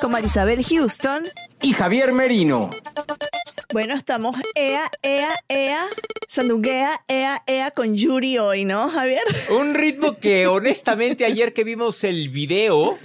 con Marisabel Houston. y Javier Merino. Bueno, estamos ea, ea, ea, sandunguea, ea, ea con Yuri hoy, ¿no, Javier? Un ritmo que honestamente ayer que vimos el video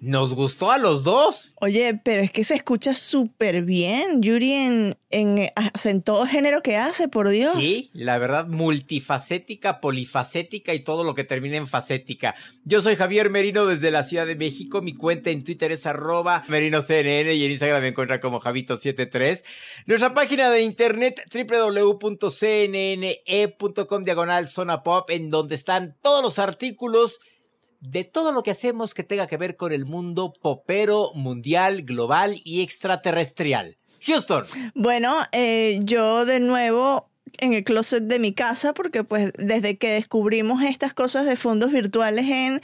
nos gustó a los dos. Oye, pero es que se escucha súper bien, Yuri, en, en, sea, en todo género que hace, por Dios. Sí, la verdad, multifacética, polifacética y todo lo que termina en facética. Yo soy Javier Merino desde la Ciudad de México. Mi cuenta en Twitter es arroba merinoCNN y en Instagram me encuentra como Javito73. Nuestra página de internet www.cnne.com diagonal zona pop en donde están todos los artículos de todo lo que hacemos que tenga que ver con el mundo popero, mundial, global y extraterrestrial. Houston. Bueno, eh, yo de nuevo en el closet de mi casa, porque pues desde que descubrimos estas cosas de fondos virtuales en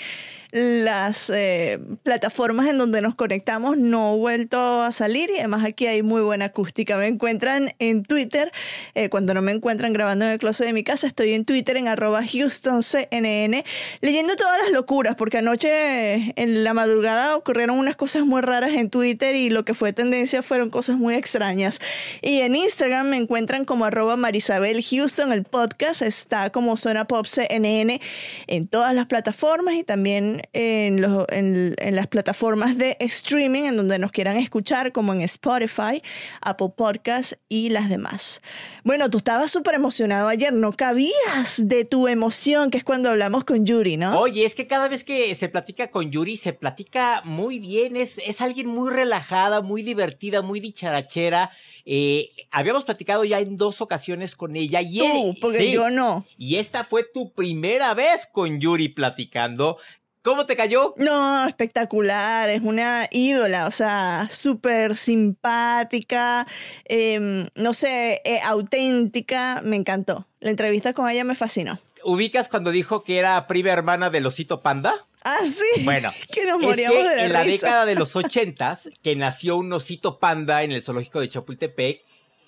las eh, plataformas en donde nos conectamos, no he vuelto a salir y además aquí hay muy buena acústica. Me encuentran en Twitter, eh, cuando no me encuentran grabando en el closet de mi casa, estoy en Twitter en arroba HoustonCNN, leyendo todas las locuras, porque anoche en la madrugada ocurrieron unas cosas muy raras en Twitter y lo que fue tendencia fueron cosas muy extrañas. Y en Instagram me encuentran como arroba Marisabel Houston, el podcast está como Zona Pop CNN en todas las plataformas y también en, los, en, en las plataformas de streaming en donde nos quieran escuchar, como en Spotify, Apple Podcasts y las demás. Bueno, tú estabas súper emocionado ayer, no cabías de tu emoción, que es cuando hablamos con Yuri, ¿no? Oye, es que cada vez que se platica con Yuri, se platica muy bien. Es, es alguien muy relajada, muy divertida, muy dicharachera. Eh, habíamos platicado ya en dos ocasiones con ella. Y Tú, porque sí, yo no. Y esta fue tu primera vez con Yuri platicando. ¿Cómo te cayó? No, espectacular, es una ídola, o sea, súper simpática, eh, no sé, eh, auténtica, me encantó. La entrevista con ella me fascinó. ¿Ubicas cuando dijo que era prima hermana del osito panda? Ah, sí. Bueno, que nos es moríamos que de la en la risa. década de los ochentas, que nació un osito panda en el zoológico de Chapultepec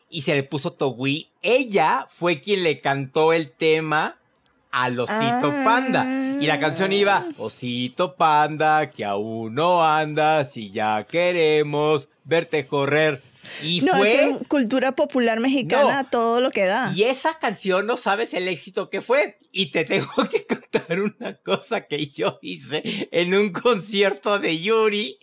y se le puso Togui, ella fue quien le cantó el tema al osito Ah. panda. Y la canción iba, osito panda, que aún no andas y ya queremos verte correr. Y No, fue... es cultura popular mexicana, No. todo lo que da. Y esa canción no sabes el éxito que fue. Y te tengo que contar una cosa que yo hice en un concierto de Yuri.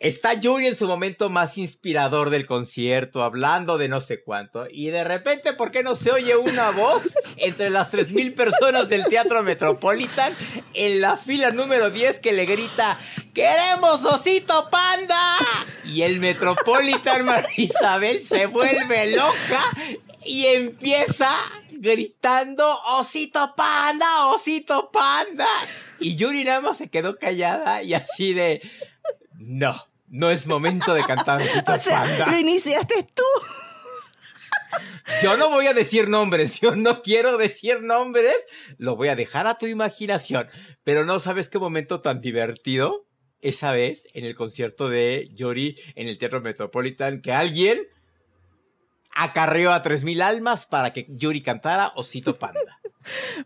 Está Yuri en su momento más inspirador del concierto, hablando de no sé cuánto, y de repente, ¿por qué no se oye una voz entre las 3.000 personas del Teatro Metropolitan en la fila número 10 que le grita, ¡Queremos osito panda! Y el Metropolitan Marisabel se vuelve loca y empieza gritando, osito panda, osito panda. Y Yuri nada más se quedó callada y así de, no, no es momento de cantar osito O sea, panda. lo iniciaste tú. Yo no voy a decir nombres, yo no quiero decir nombres, lo voy a dejar a tu imaginación. Pero no sabes qué momento tan divertido esa vez en el concierto de Yuri en el Teatro Metropolitan que alguien acarreó a 3000 almas para que Yuri cantara Osito Panda.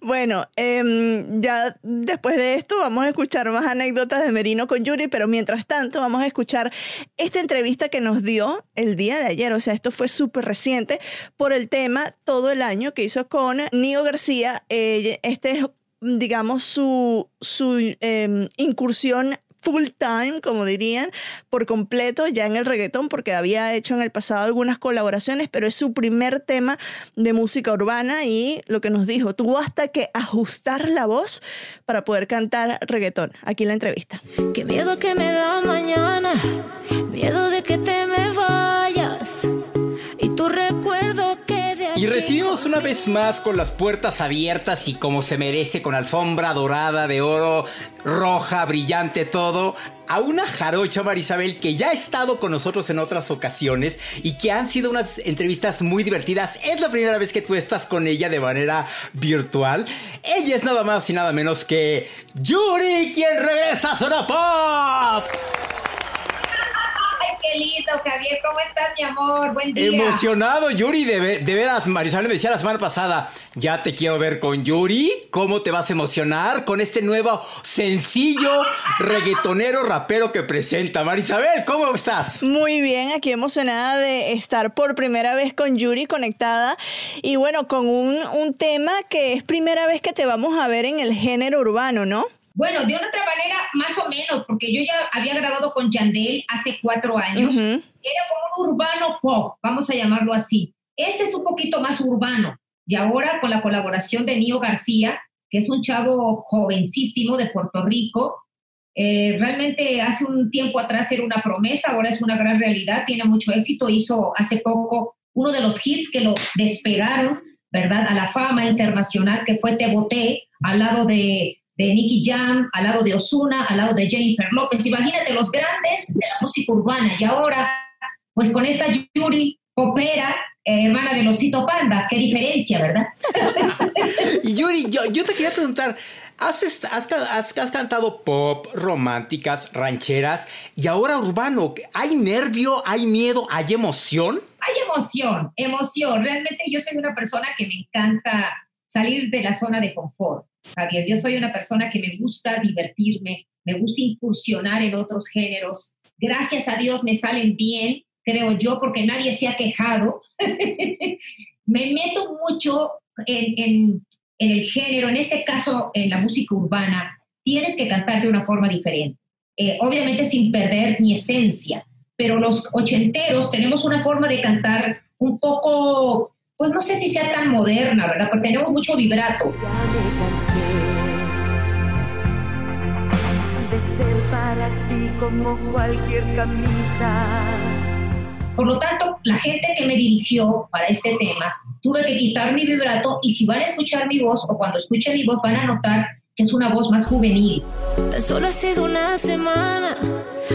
Bueno, em, ya después de esto vamos a escuchar más anécdotas de Merino con Yuri, pero mientras tanto vamos a escuchar esta entrevista que nos dio el día de ayer, o sea, esto fue súper reciente por el tema todo el año que hizo con Nio García. Eh, este es digamos, su, su em, incursión full time, como dirían, por completo ya en el reggaetón, porque había hecho en el pasado algunas colaboraciones, pero es su primer tema de música urbana y lo que nos dijo, tuvo hasta que ajustar la voz para poder cantar reggaetón. Aquí la entrevista. Qué miedo que me da mañana, miedo de que te me vayas y recibimos una vez más con las puertas abiertas y como se merece, con alfombra dorada de oro, roja, brillante, todo, a una jarocha Marisabel que ya ha estado con nosotros en otras ocasiones y que han sido unas entrevistas muy divertidas. Es la primera vez que tú estás con ella de manera virtual. Ella es nada más y nada menos que Yuri, quien regresa a Zona Pop Javier. ¿Cómo estás, mi amor? Buen día. Emocionado, Yuri. De, de veras, Marisabel me decía la semana pasada, ya te quiero ver con Yuri. ¿Cómo te vas a emocionar con este nuevo sencillo reggaetonero rapero que presenta? Marisabel, ¿cómo estás? Muy bien, aquí emocionada de estar por primera vez con Yuri conectada. Y bueno, con un, un tema que es primera vez que te vamos a ver en el género urbano, ¿no? Bueno, de una otra manera, más o menos, porque yo ya había grabado con Yandel hace cuatro años. Era como un urbano pop, vamos a llamarlo así. Este es un poquito más urbano. Y ahora con la colaboración de Nio García, que es un chavo jovencísimo de Puerto Rico, eh, realmente hace un tiempo atrás era una promesa, ahora es una gran realidad, tiene mucho éxito. Hizo hace poco uno de los hits que lo despegaron, ¿verdad? A la fama internacional, que fue Te Boté, al lado de de Nicky Jam, al lado de Osuna, al lado de Jennifer López. Imagínate los grandes de la música urbana. Y ahora, pues con esta Yuri Popera, eh, hermana de Losito Panda, qué diferencia, ¿verdad? y Yuri, yo, yo, te quería preguntar, has, has, has, cantado pop, románticas, rancheras y ahora urbano. ¿Hay nervio, hay miedo, hay emoción? Hay emoción, emoción. Realmente yo soy una persona que me encanta salir de la zona de confort. Javier, yo soy una persona que me gusta divertirme, me gusta incursionar en otros géneros. Gracias a Dios me salen bien, creo yo, porque nadie se ha quejado. me meto mucho en, el género, en este caso en la música urbana. Tienes que cantar de una forma diferente, eh, obviamente sin perder mi esencia, pero los ochenteros tenemos una forma de cantar un poco pues no sé si sea tan moderna, ¿verdad? Porque tenemos mucho vibrato. Ya me cansé de ser para ti como cualquier camisa. Por lo tanto, la gente que me dirigió para este tema, tuve que quitar mi vibrato y si van a escuchar mi voz o cuando escuchen mi voz van a notar que es una voz más juvenil. Tan solo ha sido una semana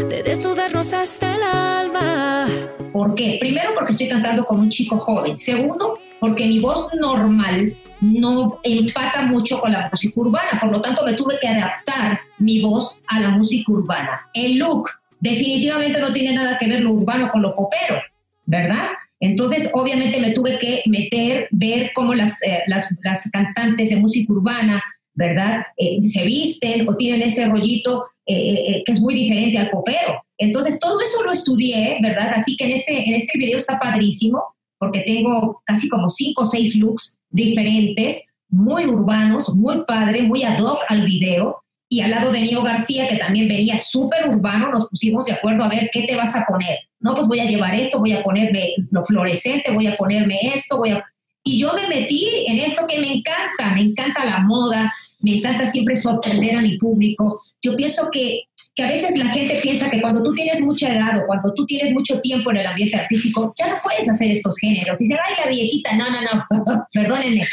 de desnudarnos hasta el alma. ¿Por qué? Primero porque estoy cantando con un chico joven. Segundo, porque mi voz normal no empata mucho con la música urbana. Por lo tanto, me tuve que adaptar mi voz a la música urbana. El look definitivamente no tiene nada que ver lo urbano con lo popero, ¿verdad? Entonces, obviamente me tuve que meter, ver cómo las, eh, las, las cantantes de música urbana, ¿verdad? Eh, se visten o tienen ese rollito eh, que es muy diferente al popero. Entonces, todo eso lo estudié, ¿verdad? Así que en este, en este video está padrísimo, porque tengo casi como cinco o seis looks diferentes, muy urbanos, muy padre, muy ad hoc al video. Y al lado de Nio García, que también venía súper urbano, nos pusimos de acuerdo a ver qué te vas a poner. No, pues voy a llevar esto, voy a ponerme lo fluorescente, voy a ponerme esto, voy a... Y yo me metí en esto que me encanta, me encanta la moda, me encanta siempre sorprender a mi público. Yo pienso que que a veces la gente piensa que cuando tú tienes mucha edad o cuando tú tienes mucho tiempo en el ambiente artístico, ya no puedes hacer estos géneros. Y se va la viejita, no, no, no, perdónenme,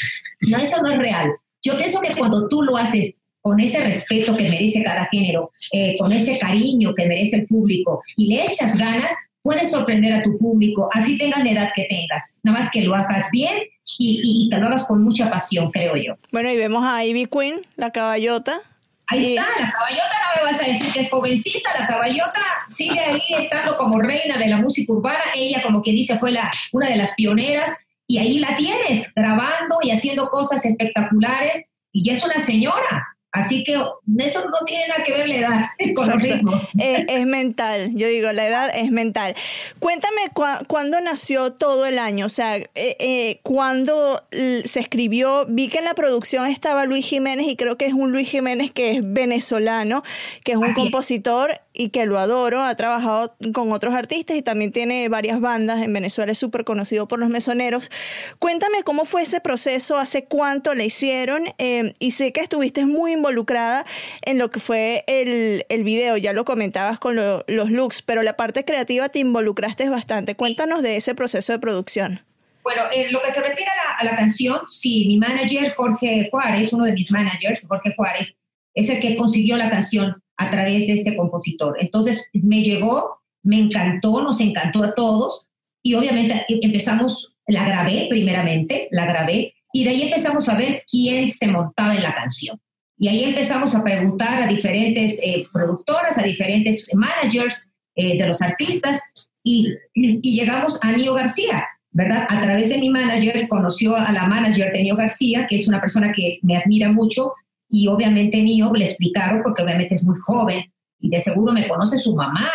no, eso no es real. Yo pienso que cuando tú lo haces con ese respeto que merece cada género, eh, con ese cariño que merece el público y le echas ganas, puedes sorprender a tu público, así tengas la edad que tengas. Nada más que lo hagas bien y, y, y que lo hagas con mucha pasión, creo yo. Bueno, y vemos a Ivy Queen, la caballota, Ahí está, la caballota no me vas a decir que es jovencita, la caballota sigue ahí estando como reina de la música urbana, ella como quien dice fue la, una de las pioneras y ahí la tienes grabando y haciendo cosas espectaculares y ya es una señora, Así que eso no tiene nada que ver la edad con los ritmos. Eh, es mental, yo digo, la edad es mental. Cuéntame cuándo nació todo el año, o sea, eh, eh, cuándo se escribió, vi que en la producción estaba Luis Jiménez y creo que es un Luis Jiménez que es venezolano, que es un compositor y que lo adoro, ha trabajado con otros artistas y también tiene varias bandas en Venezuela, es súper conocido por los mesoneros. Cuéntame cómo fue ese proceso, hace cuánto le hicieron y sé que estuviste muy involucrada en lo que fue el, el video, ya lo comentabas con los looks, pero la parte creativa te involucraste bastante. Cuéntanos de ese proceso de producción. Bueno, en lo que se refiere a la, a la canción, sí, mi manager Jorge Juárez, uno de mis managers, Jorge Juárez, es el que consiguió la canción a través de este compositor. Entonces me llegó, me encantó, nos encantó a todos y obviamente empezamos, la grabé primeramente, la grabé y de ahí empezamos a ver quién se montaba en la canción. Y ahí empezamos a preguntar a diferentes eh, productoras, a diferentes managers eh, de los artistas y, y, llegamos a Nio García, ¿verdad? A través de mi manager conoció a la manager de Nio García, que es una persona que me admira mucho y obviamente Nio le explicaron porque obviamente es muy joven y de seguro me conoce su mamá.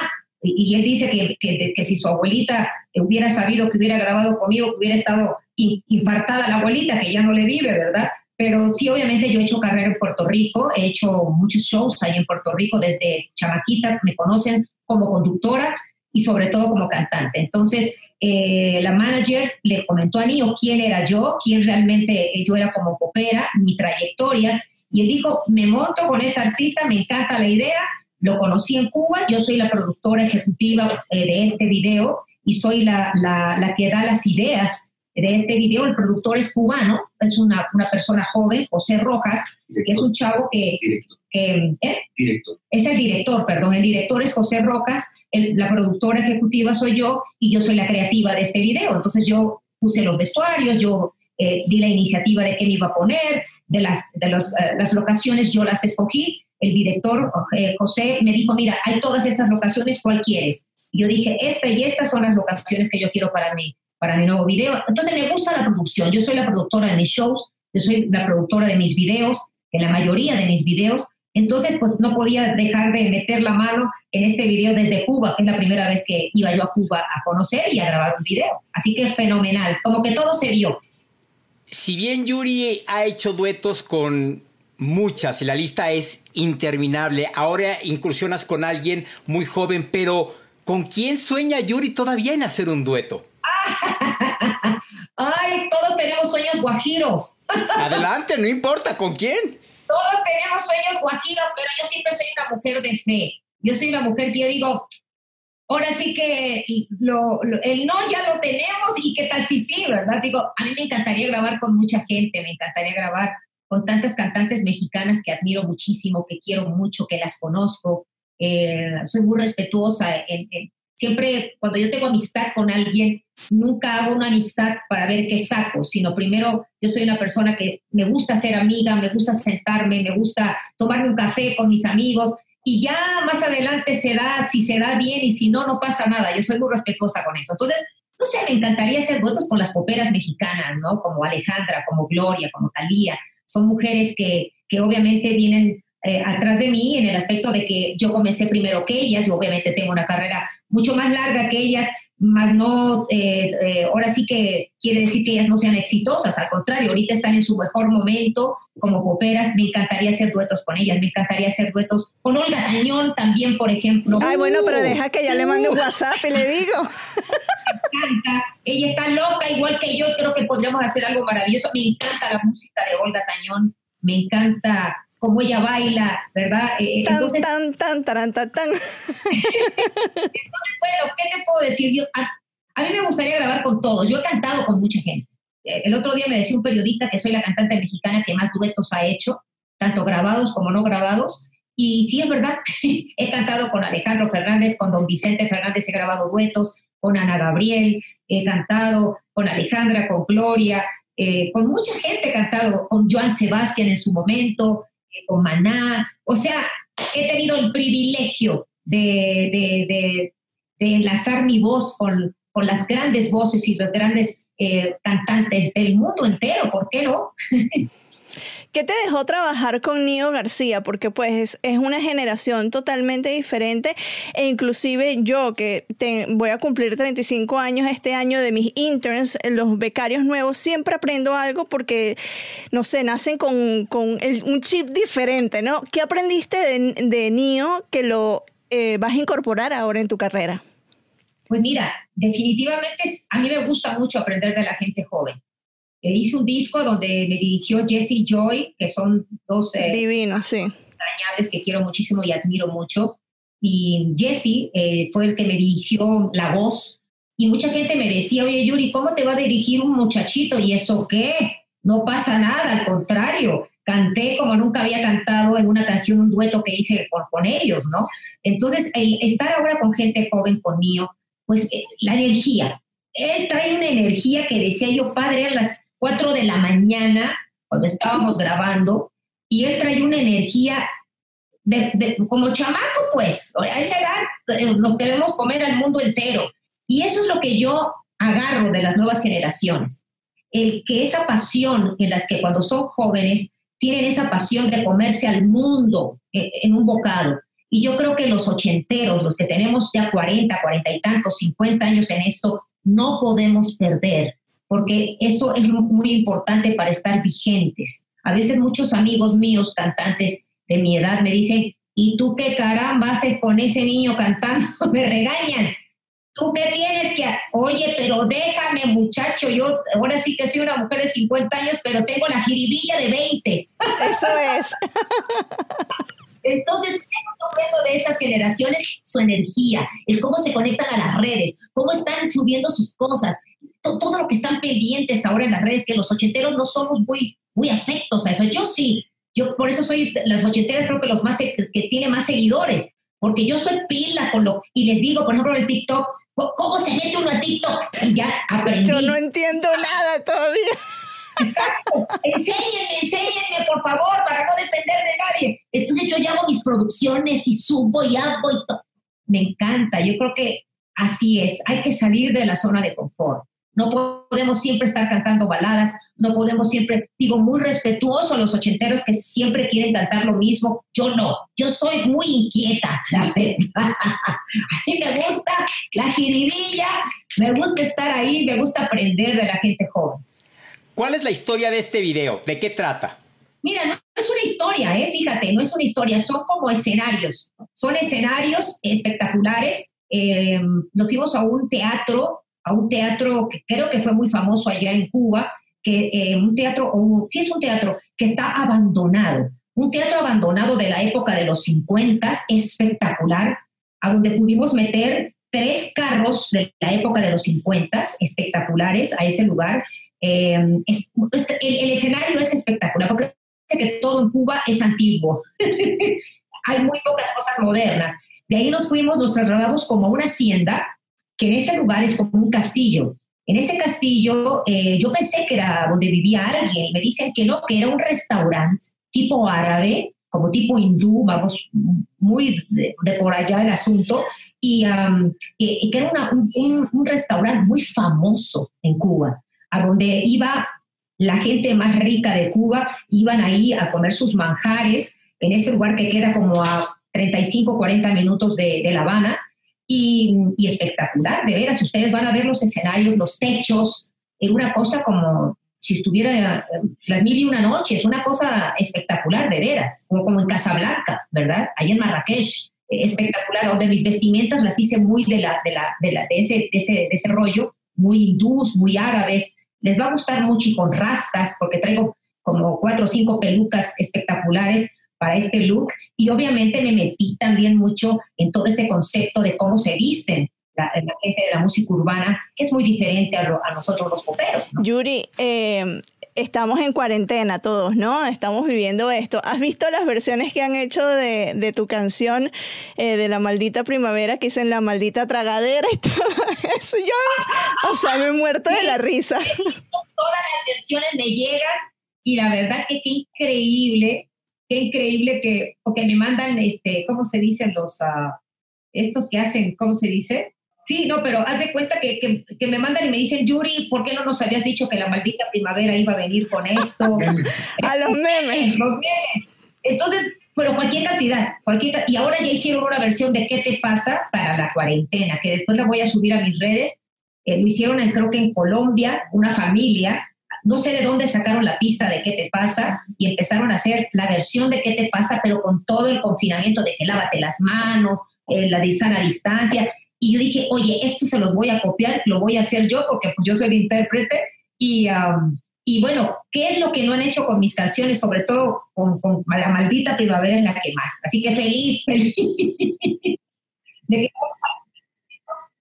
Y, él dice que, que, que, si su abuelita hubiera sabido que hubiera grabado conmigo, que hubiera estado infartada la abuelita, que ya no le vive, ¿verdad? Pero sí, obviamente yo he hecho carrera en Puerto Rico, he hecho muchos shows ahí en Puerto Rico desde chamaquita, me conocen como conductora y sobre todo como cantante. Entonces, eh, la manager le comentó a Nio quién era yo, quién realmente yo era como popera, mi trayectoria, y él dijo, me monto con esta artista, me encanta la idea, lo conocí en Cuba, yo soy la productora ejecutiva eh, de este video y soy la, la, la que da las ideas de este video. El productor es cubano, es una, una persona joven, José Rojas, que es un chavo que... ¿eh? director. Es el director, perdón, el director es José Rojas, la productora ejecutiva soy yo y yo soy la creativa de este video. Entonces yo puse los vestuarios, yo eh, di la iniciativa de qué me iba a poner, de las, de los, eh, las locaciones yo las escogí. El director José me dijo, mira, hay todas estas locaciones, ¿cuál quieres? Yo dije, esta y estas son las locaciones que yo quiero para mí para mi nuevo video. Entonces me gusta la producción. Yo soy la productora de mis shows, yo soy la productora de mis videos, en la mayoría de mis videos. Entonces, pues no podía dejar de meter la mano en este video desde Cuba, que es la primera vez que iba yo a Cuba a conocer y a grabar un video. Así que fenomenal, como que todo se dio. Si bien Yuri ha hecho duetos con muchas, la lista es interminable, ahora incursionas con alguien muy joven, pero ¿con quién sueña Yuri todavía en hacer un dueto? Ay, todos tenemos sueños guajiros. Adelante, no importa con quién. Todos tenemos sueños guajiros, pero yo siempre soy una mujer de fe. Yo soy una mujer que yo digo, ahora sí que lo, el no ya lo tenemos y qué tal si sí, ¿verdad? Digo, a mí me encantaría grabar con mucha gente, me encantaría grabar con tantas cantantes mexicanas que admiro muchísimo, que quiero mucho, que las conozco. Eh, soy muy respetuosa siempre cuando yo tengo amistad con alguien, nunca hago una amistad para ver qué saco, sino primero yo soy una persona que me gusta ser amiga, me gusta sentarme, me gusta tomarme un café con mis amigos y ya más adelante se da, si se da bien y si no, no pasa nada. Yo soy muy respetuosa con eso. Entonces, no sé, me encantaría hacer votos con las poperas mexicanas, ¿no? Como Alejandra, como Gloria, como Talía. Son mujeres que, que obviamente vienen eh, atrás de mí en el aspecto de que yo comencé primero que ellas, yo obviamente tengo una carrera mucho más larga que ellas, más no, eh, eh, ahora sí que quiere decir que ellas no sean exitosas, al contrario, ahorita están en su mejor momento como poperas, me encantaría hacer duetos con ellas, me encantaría hacer duetos con Olga Tañón también, por ejemplo. Ay, bueno, pero uh. deja que ya le mande un WhatsApp y le digo. Me encanta, ella está loca igual que yo, creo que podríamos hacer algo maravilloso, me encanta la música de Olga Tañón, me encanta cómo ella baila, ¿verdad? Eh, eh, tan, entonces, tan, tan, tan, tan, tan. entonces, bueno, ¿qué te puedo decir? Yo, a, mí me gustaría grabar con todos. Yo he cantado con mucha gente. Eh, el otro día me decía un periodista que soy la cantante mexicana que más duetos ha hecho, tanto grabados como no grabados. Y sí, es verdad, he cantado con Alejandro Fernández, con don Vicente Fernández he grabado duetos, con Ana Gabriel, he cantado con Alejandra, con Gloria, con mucha gente he cantado, con Joan Sebastián en su momento, con Maná. O sea, he tenido el privilegio de, enlazar mi voz con, las grandes voces y los grandes eh, cantantes del mundo entero, ¿por qué no? ¿Qué te dejó trabajar con Nio García? Porque pues es una generación totalmente diferente e inclusive yo que voy a cumplir 35 años este año de mis interns, los becarios nuevos, siempre aprendo algo porque, no sé, nacen con, un chip diferente, ¿no? ¿Qué aprendiste de, de Nio que lo eh, vas a incorporar ahora en tu carrera? Pues mira, definitivamente a mí me gusta mucho aprender de la gente joven hice un disco donde me dirigió Jesse Joy, que son dos... Eh, Divinos, sí. que quiero muchísimo y admiro mucho. Y Jesse eh, fue el que me dirigió la voz. Y mucha gente me decía, oye Yuri, ¿cómo te va a dirigir un muchachito? ¿Y eso qué? No pasa nada, al contrario. Canté como nunca había cantado en una canción, un dueto que hice con, con ellos, ¿no? Entonces, estar ahora con gente joven, con Nio, pues eh, la energía. Él trae una energía que decía yo, padre, las 4 de la mañana, cuando estábamos grabando, y él traía una energía como chamaco, pues, a esa edad eh, nos queremos comer al mundo entero. Y eso es lo que yo agarro de las nuevas generaciones. El que esa pasión en las que cuando son jóvenes tienen esa pasión de comerse al mundo eh, en un bocado. Y yo creo que los ochenteros, los que tenemos ya 40, 40 y tantos, 50 años en esto, no podemos perder porque eso es muy importante para estar vigentes. A veces muchos amigos míos, cantantes de mi edad, me dicen, ¿y tú qué caramba haces con ese niño cantando? me regañan. ¿Tú qué tienes que...? Oye, pero déjame, muchacho, yo ahora sí que soy una mujer de 50 años, pero tengo la jiribilla de 20. Eso es. Entonces, comprendo de esas generaciones su energía, el cómo se conectan a las redes, cómo están subiendo sus cosas, todo lo que están pendientes ahora en las redes, que los ochenteros no somos muy, muy afectos a eso. Yo sí, yo por eso soy, las ochenteras creo que los más, que tiene más seguidores, porque yo soy pila con lo, y les digo, por ejemplo, en el TikTok, ¿cómo se mete uno a TikTok? Y ya aprendí. Yo no entiendo nada todavía. Exacto. Enséñenme, enséñenme, por favor, para no depender de nadie. Entonces yo ya hago mis producciones y subo y hago y todo. Me encanta. Yo creo que así es. Hay que salir de la zona de confort. No podemos siempre estar cantando baladas, no podemos siempre, digo, muy respetuoso a los ochenteros que siempre quieren cantar lo mismo. Yo no, yo soy muy inquieta, la verdad. A mí me gusta la jiribilla, me gusta estar ahí, me gusta aprender de la gente joven. ¿Cuál es la historia de este video? ¿De qué trata? Mira, no es una historia, ¿eh? fíjate, no es una historia, son como escenarios. Son escenarios espectaculares. Eh, nos fuimos a un teatro a un teatro que creo que fue muy famoso allá en Cuba, que eh, un teatro, sí es un teatro que está abandonado, un teatro abandonado de la época de los 50, espectacular, a donde pudimos meter tres carros de la época de los 50, espectaculares, a ese lugar. Em, el, escenario es espectacular, porque que todo en Cuba es antiguo. Hay muy pocas cosas modernas. De ahí nos fuimos, nos trasladamos como a una hacienda que en ese lugar es como un castillo. En ese castillo eh, yo pensé que era donde vivía alguien y me dicen que no, que era un restaurante tipo árabe, como tipo hindú, vamos, muy de, por allá el asunto, y, que era un, un restaurante muy famoso en Cuba, a donde iba la gente más rica de Cuba, iban ahí a comer sus manjares, en ese lugar que queda como a 35, 40 minutos de, de La Habana, y, espectacular, de veras. Ustedes van a ver los escenarios, los techos, en una cosa como si estuviera eh, las mil y una noches, una cosa espectacular, de veras, como, como en Casablanca, ¿verdad? Ahí en Marrakech, eh, espectacular, donde mis vestimentas las hice muy de, la, de, la, de, la, de, ese, de, ese, de ese rollo, muy hindús, muy árabes. Les va a gustar mucho y con rastas, porque traigo como cuatro o cinco pelucas espectaculares para este look y obviamente me metí también mucho en todo este concepto de cómo se visten la, gente de la música urbana, que es muy diferente a, nosotros los poperos. Yuri, eh, estamos en cuarentena todos, ¿no? Estamos viviendo esto. ¿Has visto las versiones que han hecho de, tu canción eh, de la maldita primavera, que dicen la maldita tragadera y todo eso? Yo, o sea, me he muerto de la risa. Todas las versiones me llegan y la verdad que qué increíble qué increíble que, porque me mandan, este, ¿cómo se dicen los, uh, estos que hacen, ¿cómo se dice? Sí, no, pero haz de cuenta que, que, me mandan y me dicen, Yuri, ¿por qué no nos habías dicho que la maldita primavera iba a venir con esto? a los memes. Los memes. Entonces, pero cualquier cantidad, cualquier, y ahora ya hicieron una versión de ¿Qué te pasa? para la cuarentena, que después la voy a subir a mis redes. Eh, lo hicieron, en, creo que en Colombia, una familia, no sé de dónde sacaron la pista de qué te pasa y empezaron a hacer la versión de qué te pasa, pero con todo el confinamiento de que lávate las manos, eh, la de sana distancia. Y yo dije, oye, esto se los voy a copiar, lo voy a hacer yo porque pues, yo soy el intérprete. Y, y bueno, ¿qué es lo que no han hecho con mis canciones, sobre todo con, la maldita primavera en la que más? Así que feliz, feliz.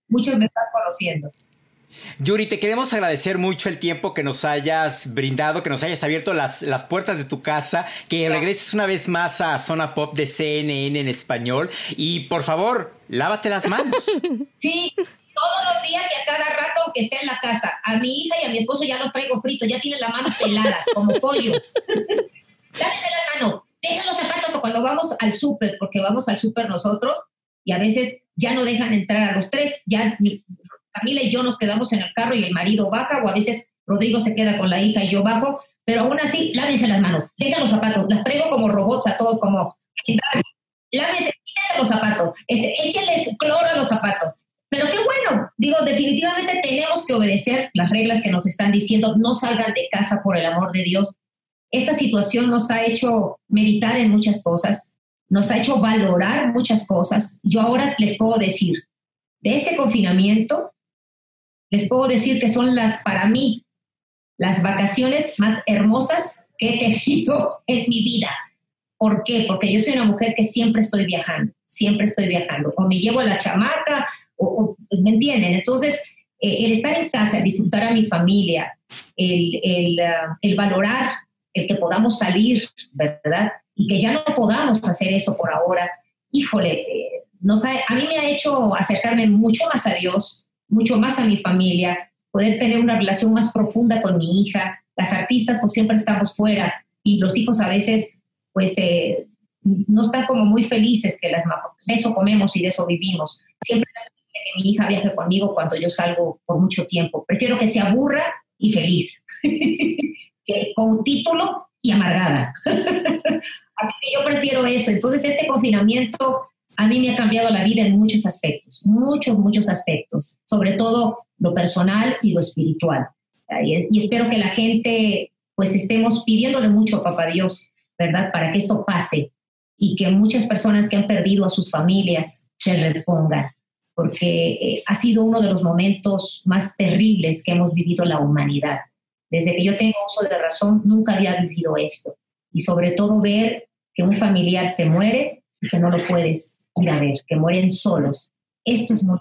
muchos me están conociendo. Yuri, te queremos agradecer mucho el tiempo que nos hayas brindado, que nos hayas abierto las, las puertas de tu casa, que regreses una vez más a Zona Pop de CNN en español y por favor, lávate las manos. Sí, todos los días y a cada rato que esté en la casa. A mi hija y a mi esposo ya los traigo fritos, ya tienen las manos peladas, como pollo. Lávese las manos, dejen los zapatos o cuando vamos al súper, porque vamos al súper nosotros y a veces ya no dejan entrar a los tres, ya Camila y yo nos quedamos en el carro y el marido baja, o a veces Rodrigo se queda con la hija y yo bajo, pero aún así, lávense las manos, dejen los zapatos, las traigo como robots a todos, como, lávense, quítense los zapatos, este, échenles cloro a los zapatos. Pero qué bueno, digo, definitivamente tenemos que obedecer las reglas que nos están diciendo, no salgan de casa por el amor de Dios. Esta situación nos ha hecho meditar en muchas cosas, nos ha hecho valorar muchas cosas. Yo ahora les puedo decir, de este confinamiento, les puedo decir que son las, para mí, las vacaciones más hermosas que he tenido en mi vida. ¿Por qué? Porque yo soy una mujer que siempre estoy viajando, siempre estoy viajando. O me llevo a la chamaca, o, ¿me entienden? Entonces, eh, el estar en casa, disfrutar a mi familia, el, el, ah, el valorar el que podamos salir, ¿verdad? Y que ya no podamos hacer eso por ahora, híjole, eh, nos a mí me ha hecho acercarme mucho más a Dios, mucho más a mi familia, poder tener una relación más profunda con mi hija. Las artistas pues siempre estamos fuera y los hijos a veces pues eh, no están como muy felices que las de eso comemos y de eso vivimos. Siempre que mi hija viaje conmigo cuando yo salgo por mucho tiempo. Prefiero que se aburra y feliz, que con título y amargada. Así que yo prefiero eso. Entonces este confinamiento a mí me ha cambiado la vida en muchos aspectos, muchos, muchos aspectos, sobre todo lo personal y lo espiritual. Y espero que la gente, pues estemos pidiéndole mucho a Papá Dios, ¿verdad? Para que esto pase y que muchas personas que han perdido a sus familias se repongan, porque eh, ha sido uno de los momentos más terribles que hemos vivido la humanidad. Desde que yo tengo uso de razón, nunca había vivido esto. Y sobre todo ver que un familiar se muere que no lo puedes ir a ver, que mueren solos. Esto es muy,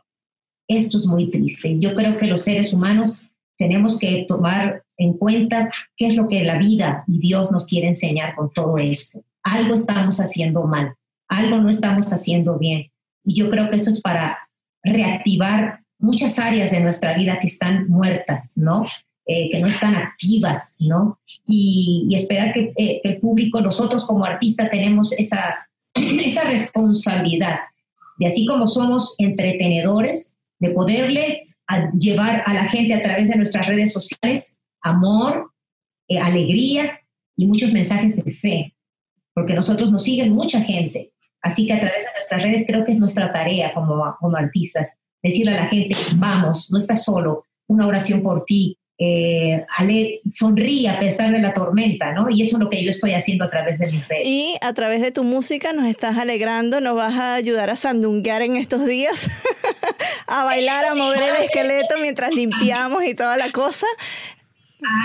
esto es muy triste. Yo creo que los seres humanos tenemos que tomar en cuenta qué es lo que la vida y Dios nos quiere enseñar con todo esto. Algo estamos haciendo mal, algo no estamos haciendo bien. Y yo creo que esto es para reactivar muchas áreas de nuestra vida que están muertas, ¿no? Eh, que no están activas, ¿no? Y, esperar que, eh, que, el público, nosotros como artistas tenemos esa esa responsabilidad de así como somos entretenedores, de poderles llevar a la gente a través de nuestras redes sociales amor, eh, alegría y muchos mensajes de fe, porque nosotros nos siguen mucha gente. Así que a través de nuestras redes creo que es nuestra tarea como, como artistas, decirle a la gente, vamos, no estás solo, una oración por ti, eh, Ale, sonríe a pesar de la tormenta, ¿no? Y eso es lo que yo estoy haciendo a través de mi redes. Y a través de tu música nos estás alegrando, nos vas a ayudar a sandunguear en estos días, a bailar, a mover el esqueleto mientras limpiamos y toda la cosa.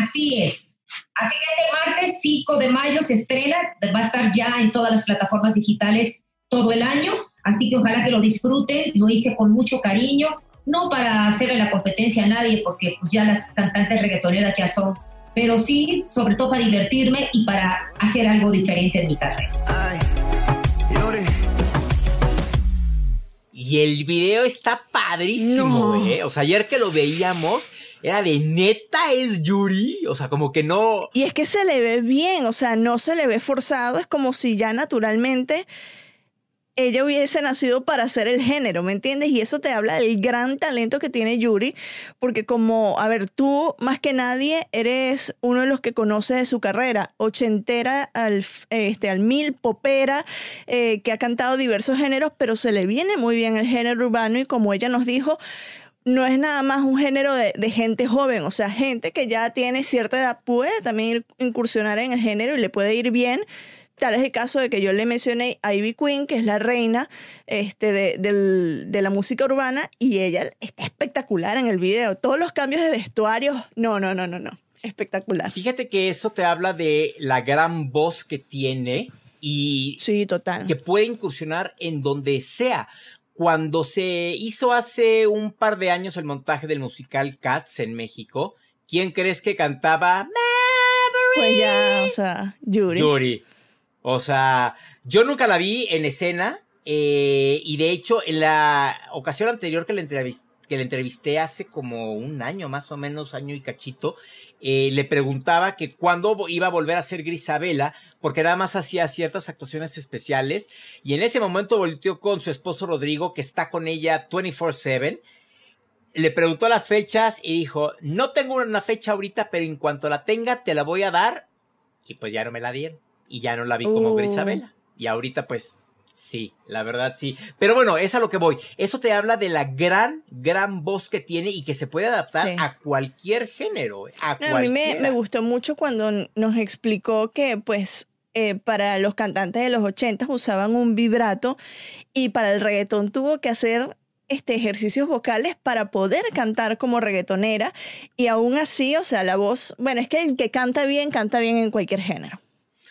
Así es. Así que este martes 5 de mayo se estrena, va a estar ya en todas las plataformas digitales todo el año, así que ojalá que lo disfruten, lo hice con mucho cariño, no para hacerle la competencia a nadie, porque pues ya las cantantes reggaetoneras ya son, pero sí, sobre todo para divertirme y para hacer algo diferente en mi carrera. y el video está padrísimo, ¿eh? O sea, ayer que lo veíamos, era de neta es Yuri, o sea, como que no... Y es que se le ve bien, o sea, no se le ve forzado, es como si ya naturalmente ella hubiese nacido para hacer el género, ¿me entiendes? Y eso te habla del gran talento que tiene Yuri, porque como, a ver, tú más que nadie eres uno de los que conoce de su carrera, ochentera al, este, al mil, popera, eh, que ha cantado diversos géneros, pero se le viene muy bien el género urbano y como ella nos dijo, no es nada más un género de, de, gente joven, o sea, gente que ya tiene cierta edad puede también incursionar en el género y le puede ir bien Tal es el caso de que yo le mencioné a Ivy Queen, que es la reina este, de, de la música urbana, y ella está espectacular en el video. Todos los cambios de vestuario, no, no, no, no, no. Espectacular. Fíjate que eso te habla de la gran voz que tiene y sí, total. que puede incursionar en donde sea. Cuando se hizo hace un par de años el montaje del musical Cats en México, ¿quién crees que cantaba? Pues ya, o sea, Yuri. Yuri. O sea, yo nunca la vi en escena eh, y de hecho en la ocasión anterior que la entrevisté, que le entrevisté hace como un año, más o menos, año y cachito, eh, le preguntaba que cuándo iba a volver a ser Grisabela, porque nada más hacía ciertas actuaciones especiales, y en ese momento volteó con su esposo Rodrigo, que está con ella 24/7, le preguntó las fechas y dijo, no tengo una fecha ahorita, pero en cuanto la tenga, te la voy a dar, y pues ya no me la dieron y ya no la vi como Grisabela. Y ahorita pues sí, la verdad sí. Pero bueno, es a lo que voy. Eso te habla de la gran, gran voz que tiene y que se puede adaptar a cualquier género. A, a mí me, me, gustó mucho cuando nos explicó que pues... Eh, para los cantantes de los 80 usaban un vibrato y para el reggaetón tuvo que hacer este, ejercicios vocales para poder cantar como reggaetonera y aún así, o sea, la voz, bueno, es que el que canta bien, canta bien en cualquier género.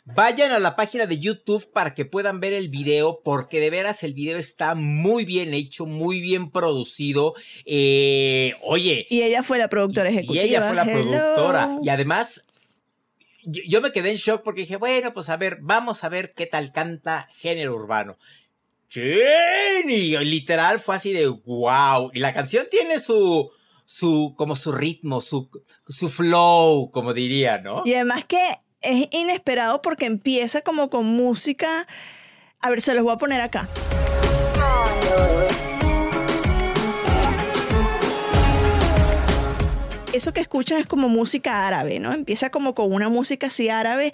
Vayan a la página de YouTube para que puedan ver el video, porque de veras el video está muy bien hecho, muy bien producido. Eh, oye. Y ella fue la productora ejecutiva. Y ella fue la productora. Y además, yo, me quedé en shock porque dije, bueno, pues a ver, vamos a ver qué tal canta género urbano. Y literal fue así de wow. Y la canción tiene su, su, como su ritmo, su, su flow, como diría, ¿no? Y además que es inesperado porque empieza como con música. A ver, se los voy a poner acá. Eso que escuchan es como música árabe, ¿no? Empieza como con una música así árabe,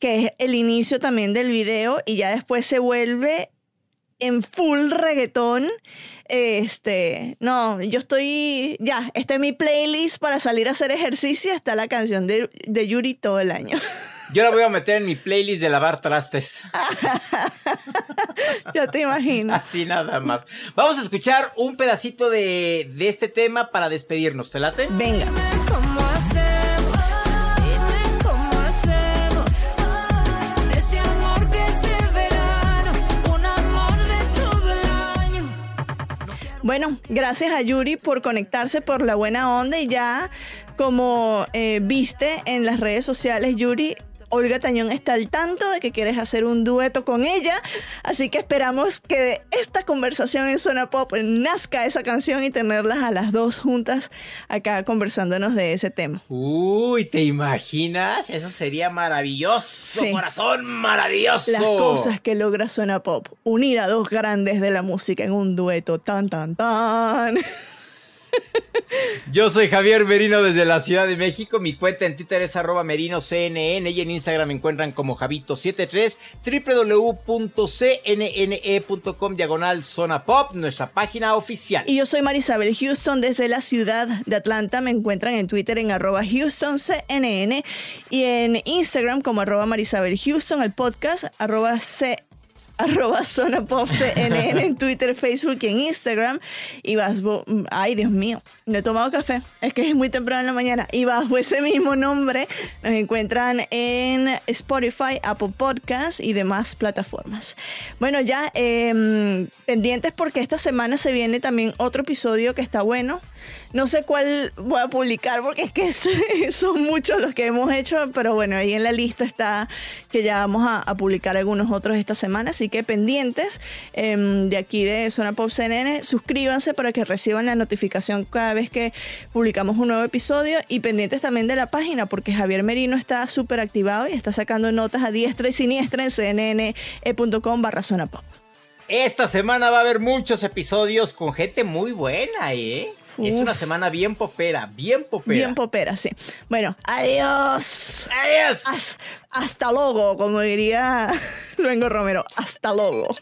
que es el inicio también del video, y ya después se vuelve en full reggaetón. Este, no, yo estoy, ya, esta es mi playlist para salir a hacer ejercicio, está la canción de, de Yuri todo el año. Yo la voy a meter en mi playlist de lavar trastes. ya te imagino. Así nada más. Vamos a escuchar un pedacito de, de este tema para despedirnos, ¿te late? Venga. Bueno, gracias a Yuri por conectarse por la buena onda y ya como eh, viste en las redes sociales, Yuri Olga Tañón está al tanto de que quieres hacer un dueto con ella, así que esperamos que de esta conversación en Zona Pop nazca esa canción y tenerlas a las dos juntas acá conversándonos de ese tema. Uy, ¿te imaginas? Eso sería maravilloso, corazón maravilloso. Las cosas que logra Zona Pop, unir a dos grandes de la música en un dueto, tan, tan, tan. Yo soy Javier Merino desde la Ciudad de México. Mi cuenta en Twitter es arroba merinoCNN y en Instagram me encuentran como Javito73, www.cnne.com diagonal zona pop, nuestra página oficial. Y yo soy Marisabel Houston desde la ciudad de Atlanta. Me encuentran en Twitter en arroba HoustonCNN y en Instagram como arroba Marisabel Houston, el podcast arroba C arroba Zona en Twitter, Facebook y en Instagram. Y vas, ay Dios mío, no he tomado café, es que es muy temprano en la mañana. Y bajo ese mismo nombre nos encuentran en Spotify, Apple Podcasts y demás plataformas. Bueno, ya em, pendientes porque esta semana se viene también otro episodio que está bueno. No sé cuál voy a publicar porque es que son muchos los que hemos hecho, pero bueno, ahí en la lista está que ya vamos a, publicar algunos otros esta semana, así que pendientes em, de aquí de Zona Pop CNN, suscríbanse para que reciban la notificación cada vez que publicamos un nuevo episodio y pendientes también de la página porque Javier Merino está súper activado y está sacando notas a diestra y siniestra en cnne.com barra Zona Pop. Esta semana va a haber muchos episodios con gente muy buena, ¿eh? Es una semana bien popera, bien popera. Bien popera, sí. Bueno, adiós. Adiós. Hasta luego, como diría Luengo Romero. Hasta luego.